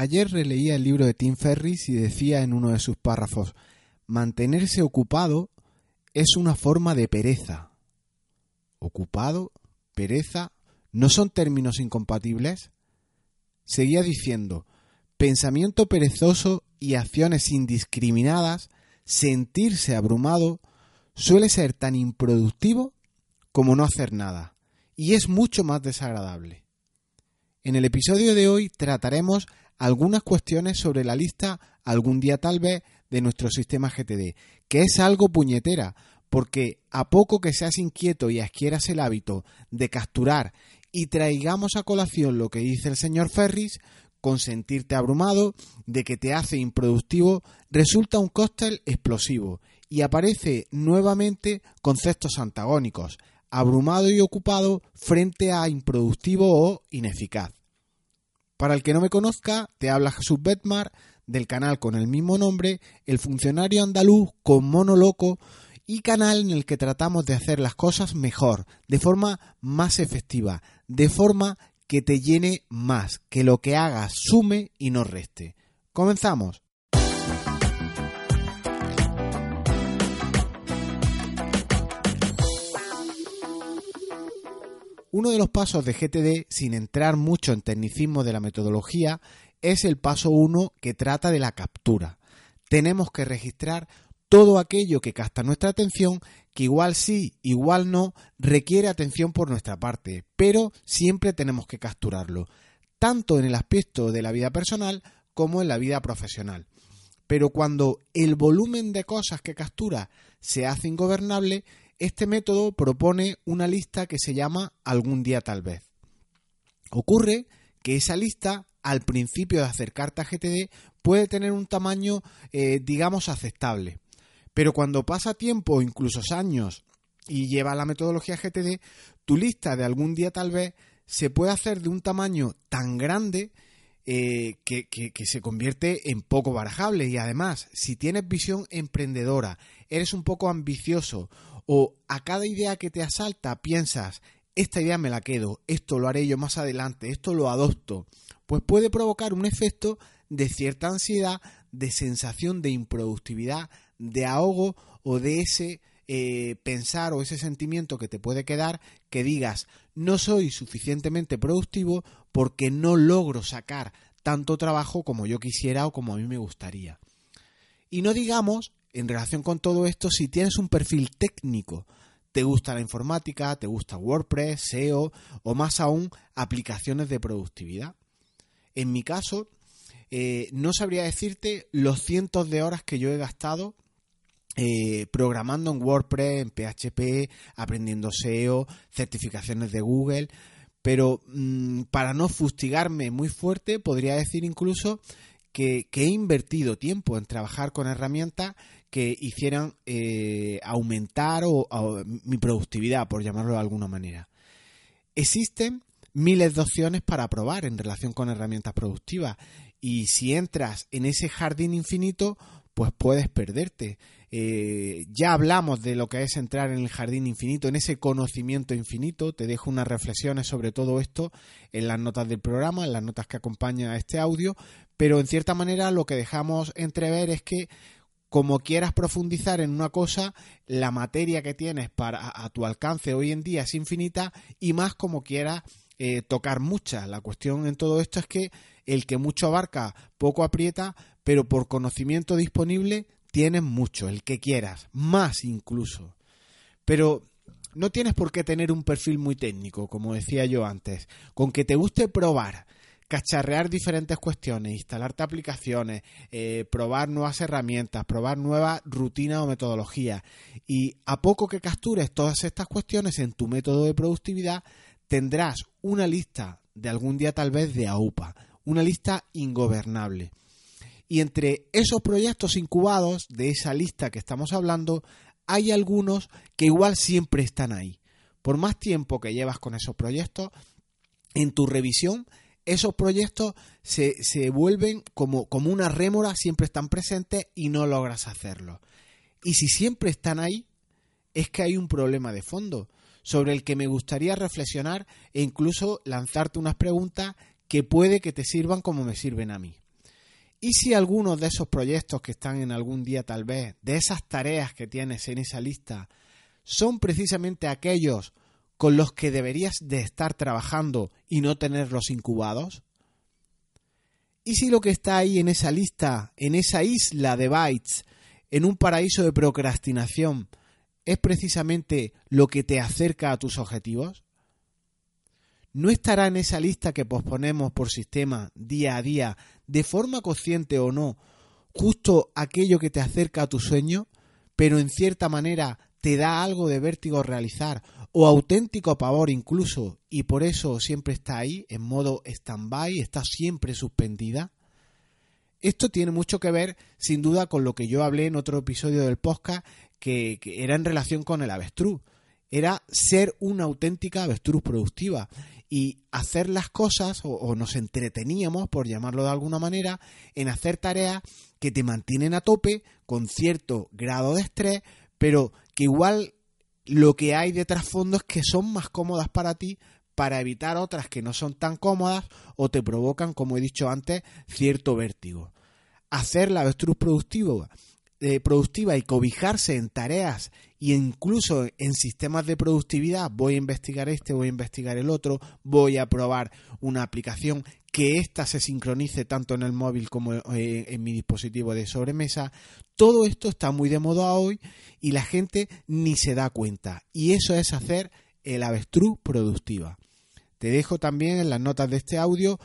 Ayer releía el libro de Tim Ferris y decía en uno de sus párrafos, mantenerse ocupado es una forma de pereza. Ocupado, pereza, ¿no son términos incompatibles? Seguía diciendo, pensamiento perezoso y acciones indiscriminadas, sentirse abrumado, suele ser tan improductivo como no hacer nada, y es mucho más desagradable. En el episodio de hoy trataremos algunas cuestiones sobre la lista algún día tal vez de nuestro sistema GTD, que es algo puñetera, porque a poco que seas inquieto y adquieras el hábito de capturar y traigamos a colación lo que dice el señor Ferris, con sentirte abrumado, de que te hace improductivo, resulta un cóctel explosivo y aparece nuevamente conceptos antagónicos, abrumado y ocupado frente a improductivo o ineficaz. Para el que no me conozca, te habla Jesús Betmar del canal con el mismo nombre, El funcionario andaluz con mono loco y canal en el que tratamos de hacer las cosas mejor, de forma más efectiva, de forma que te llene más, que lo que hagas sume y no reste. Comenzamos. Uno de los pasos de GTD, sin entrar mucho en tecnicismo de la metodología, es el paso 1 que trata de la captura. Tenemos que registrar todo aquello que capta nuestra atención, que igual sí, igual no, requiere atención por nuestra parte, pero siempre tenemos que capturarlo, tanto en el aspecto de la vida personal como en la vida profesional. Pero cuando el volumen de cosas que captura se hace ingobernable, este método propone una lista que se llama algún día tal vez. Ocurre que esa lista, al principio de acercarte a GTD, puede tener un tamaño, eh, digamos, aceptable. Pero cuando pasa tiempo incluso años y lleva la metodología GTD, tu lista de algún día tal vez se puede hacer de un tamaño tan grande eh, que, que, se convierte en poco barajable. Y además, si tienes visión emprendedora, eres un poco ambicioso o a cada idea que te asalta piensas, esta idea me la quedo, esto lo haré yo más adelante, esto lo adopto, pues puede provocar un efecto de cierta ansiedad, de sensación de improductividad, de ahogo o de ese eh, pensar o ese sentimiento que te puede quedar que digas no soy suficientemente productivo porque no logro sacar tanto trabajo como yo quisiera o como a mí me gustaría. Y no digamos en relación con todo esto, si tienes un perfil técnico, te gusta la informática, te gusta WordPress, SEO o más aún aplicaciones de productividad. En mi caso, eh, no sabría decirte los cientos de horas que yo he gastado eh, programando en WordPress, en PHP, aprendiendo SEO, certificaciones de Google, pero mm, para no fustigarme muy fuerte, podría decir incluso que, he invertido tiempo en trabajar con herramientas que hicieran eh, aumentar mi productividad, por llamarlo de alguna manera. Existen miles de opciones para probar en relación con herramientas productivas y si entras en ese jardín infinito, pues puedes perderte. Eh, ya hablamos de lo que es entrar en el jardín infinito, en ese conocimiento infinito. Te dejo unas reflexiones sobre todo esto en las notas del programa, en las notas que acompañan a este audio, pero en cierta manera lo que dejamos entrever es que como quieras profundizar en una cosa, la materia que tienes para, a, tu alcance hoy en día es infinita y más como quieras eh, tocar muchas. La cuestión en todo esto es que el que mucho abarca, poco aprieta, pero por conocimiento disponible tienes mucho, el que quieras, más incluso. Pero no tienes por qué tener un perfil muy técnico, como decía yo antes. Con que te guste probar, cacharrear diferentes cuestiones, instalarte aplicaciones, eh, probar nuevas herramientas, probar nuevas rutinas o metodologías. Y a poco que captures todas estas cuestiones en tu método de productividad, tendrás una lista de algún día tal vez de AUPA, una lista ingobernable. Y entre esos proyectos incubados de esa lista que estamos hablando, hay algunos que igual siempre están ahí. Por más tiempo que llevas con esos proyectos, en tu revisión esos proyectos se, vuelven como, como una rémora, siempre están presentes y no logras hacerlo. Y si siempre están ahí, es que hay un problema de fondo sobre el que me gustaría reflexionar e incluso lanzarte unas preguntas que puede que te sirvan como me sirven a mí. ¿Y si algunos de esos proyectos que están en algún día tal vez, de esas tareas que tienes en esa lista, son precisamente aquellos con los que deberías de estar trabajando y no tenerlos incubados? ¿Y si lo que está ahí en esa lista, en esa isla de bytes, en un paraíso de procrastinación, es precisamente lo que te acerca a tus objetivos? ¿No estará en esa lista que posponemos por sistema día a día, de forma consciente o no, justo aquello que te acerca a tu sueño, pero en cierta manera te da algo de vértigo realizar o auténtico pavor incluso y por eso siempre está ahí en modo stand-by, está siempre suspendida? Esto tiene mucho que ver sin duda con lo que yo hablé en otro episodio del podcast que, era en relación con el avestruz. Era ser una auténtica avestruz productiva y hacer las cosas o, nos entreteníamos, por llamarlo de alguna manera, en hacer tareas que te mantienen a tope con cierto grado de estrés, pero que igual lo que hay de trasfondo es que son más cómodas para ti para evitar otras que no son tan cómodas o te provocan, como he dicho antes, cierto vértigo. Hacer la avestruz productivo, eh, productiva y cobijarse en tareas e incluso en sistemas de productividad, voy a investigar este, voy a investigar el otro, voy a probar una aplicación que ésta se sincronice tanto en el móvil como eh, en mi dispositivo de sobremesa. Todo esto está muy de moda hoy y la gente ni se da cuenta. Y eso es hacer el avestruz productiva. Te dejo también en las notas de este audio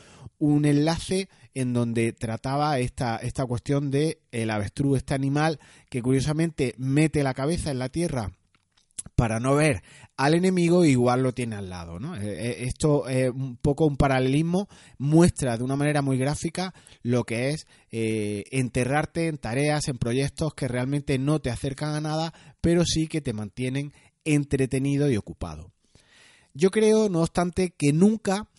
un enlace en donde trataba esta, esta cuestión de el avestruz, este animal que curiosamente mete la cabeza en la tierra para no ver al enemigo igual lo tiene al lado. ¿no? Eh, eh, esto es un poco un paralelismo, muestra de una manera muy gráfica lo que es eh, enterrarte en tareas, en proyectos que realmente no te acercan a nada, pero sí que te mantienen entretenido y ocupado. Yo creo, no obstante, que nunca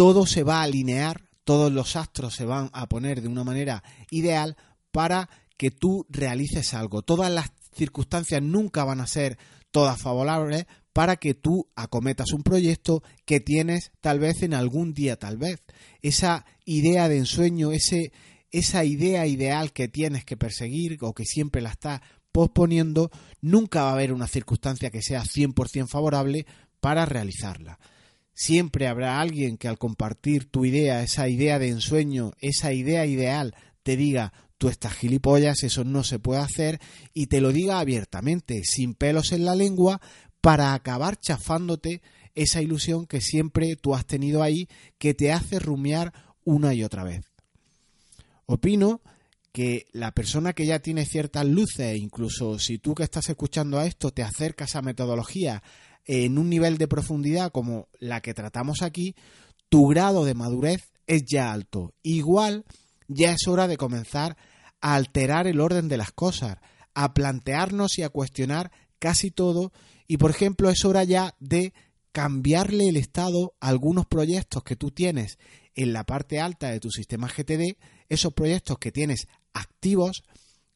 todo se va a alinear, todos los astros se van a poner de una manera ideal para que tú realices algo. Todas las circunstancias nunca van a ser todas favorables para que tú acometas un proyecto que tienes tal vez en algún día, tal vez. Esa idea de ensueño, ese, esa idea ideal que tienes que perseguir o que siempre la estás posponiendo, nunca va a haber una circunstancia que sea 100% favorable para realizarla. Siempre habrá alguien que al compartir tu idea, esa idea de ensueño, esa idea ideal, te diga, tú estás gilipollas, eso no se puede hacer, y te lo diga abiertamente, sin pelos en la lengua, para acabar chafándote esa ilusión que siempre tú has tenido ahí, que te hace rumiar una y otra vez. Opino que la persona que ya tiene ciertas luces, incluso si tú que estás escuchando a esto te acercas a metodología en un nivel de profundidad como la que tratamos aquí, tu grado de madurez es ya alto. Igual ya es hora de comenzar a alterar el orden de las cosas, a plantearnos y a cuestionar casi todo y por ejemplo es hora ya de cambiarle el estado a algunos proyectos que tú tienes en la parte alta de tu sistema GTD, esos proyectos que tienes activos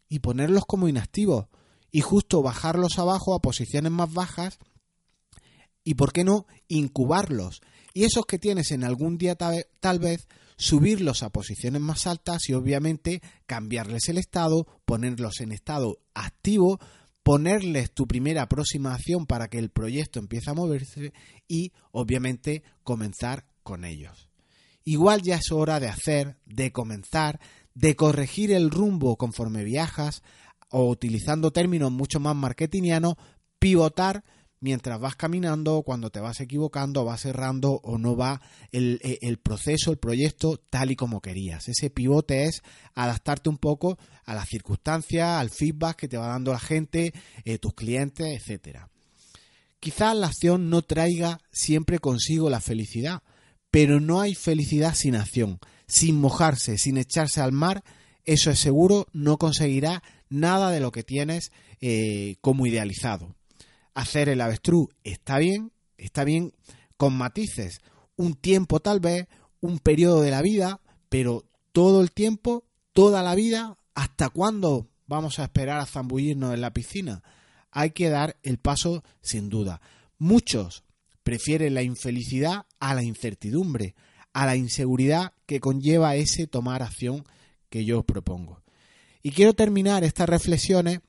y ponerlos como inactivos y justo bajarlos abajo a posiciones más bajas y, ¿por qué no?, incubarlos. Y esos que tienes en algún día tal vez subirlos a posiciones más altas y obviamente cambiarles el estado, ponerlos en estado activo, ponerles tu primera aproximación para que el proyecto empiece a moverse y obviamente comenzar con ellos. Igual ya es hora de hacer, de comenzar, de corregir el rumbo conforme viajas o utilizando términos mucho más marketingianos, pivotar mientras vas caminando, cuando te vas equivocando, vas cerrando o no va el, el, proceso, el proyecto tal y como querías. Ese pivote es adaptarte un poco a las circunstancias, al feedback que te va dando la gente, eh, tus clientes, etcétera. Quizás la acción no traiga siempre consigo la felicidad, pero no hay felicidad sin acción, sin mojarse, sin echarse al mar, eso es seguro, no conseguirá nada de lo que tienes eh, como idealizado hacer el avestruz está bien, está bien con matices, un tiempo tal vez, un periodo de la vida, pero todo el tiempo, toda la vida, ¿hasta cuándo vamos a esperar a zambullirnos en la piscina? Hay que dar el paso sin duda. Muchos prefieren la infelicidad a la incertidumbre, a la inseguridad que conlleva ese tomar acción que yo os propongo. Y quiero terminar estas reflexiones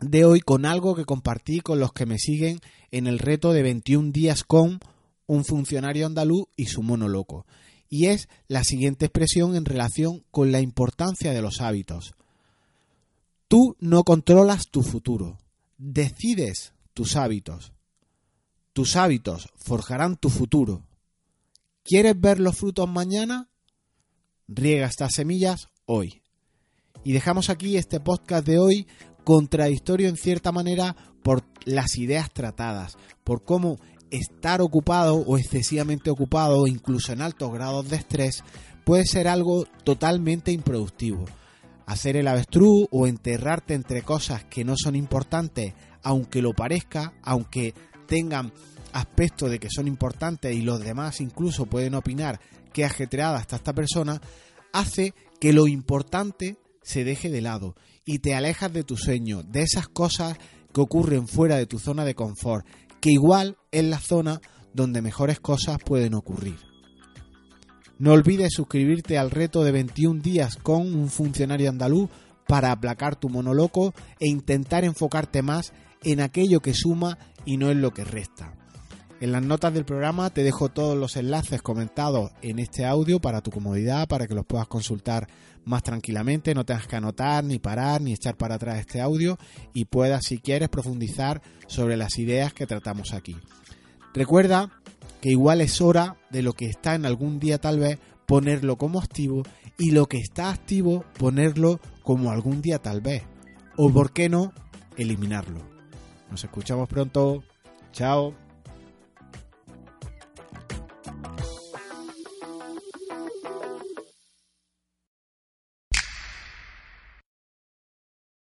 de hoy con algo que compartí con los que me siguen en el reto de 21 días con un funcionario andaluz y su mono loco. Y es la siguiente expresión en relación con la importancia de los hábitos. Tú no controlas tu futuro, decides tus hábitos. Tus hábitos forjarán tu futuro. ¿Quieres ver los frutos mañana? Riega estas semillas hoy. Y dejamos aquí este podcast de hoy contradictorio en cierta manera por las ideas tratadas, por cómo estar ocupado o excesivamente ocupado, incluso en altos grados de estrés, puede ser algo totalmente improductivo. Hacer el avestruz o enterrarte entre cosas que no son importantes, aunque lo parezca, aunque tengan aspecto de que son importantes y los demás incluso pueden opinar que ajetreada está esta persona, hace que lo importante se deje de lado y te alejas de tu sueño, de esas cosas que ocurren fuera de tu zona de confort, que igual es la zona donde mejores cosas pueden ocurrir. No olvides suscribirte al reto de 21 días con un funcionario andaluz para aplacar tu monoloco e intentar enfocarte más en aquello que suma y no en lo que resta. En las notas del programa te dejo todos los enlaces comentados en este audio para tu comodidad, para que los puedas consultar más tranquilamente, no tengas que anotar, ni parar, ni echar para atrás este audio y puedas, si quieres, profundizar sobre las ideas que tratamos aquí. Recuerda que igual es hora de lo que está en algún día tal vez ponerlo como activo y lo que está activo ponerlo como algún día tal vez. O por qué no, eliminarlo. Nos escuchamos pronto. Chao.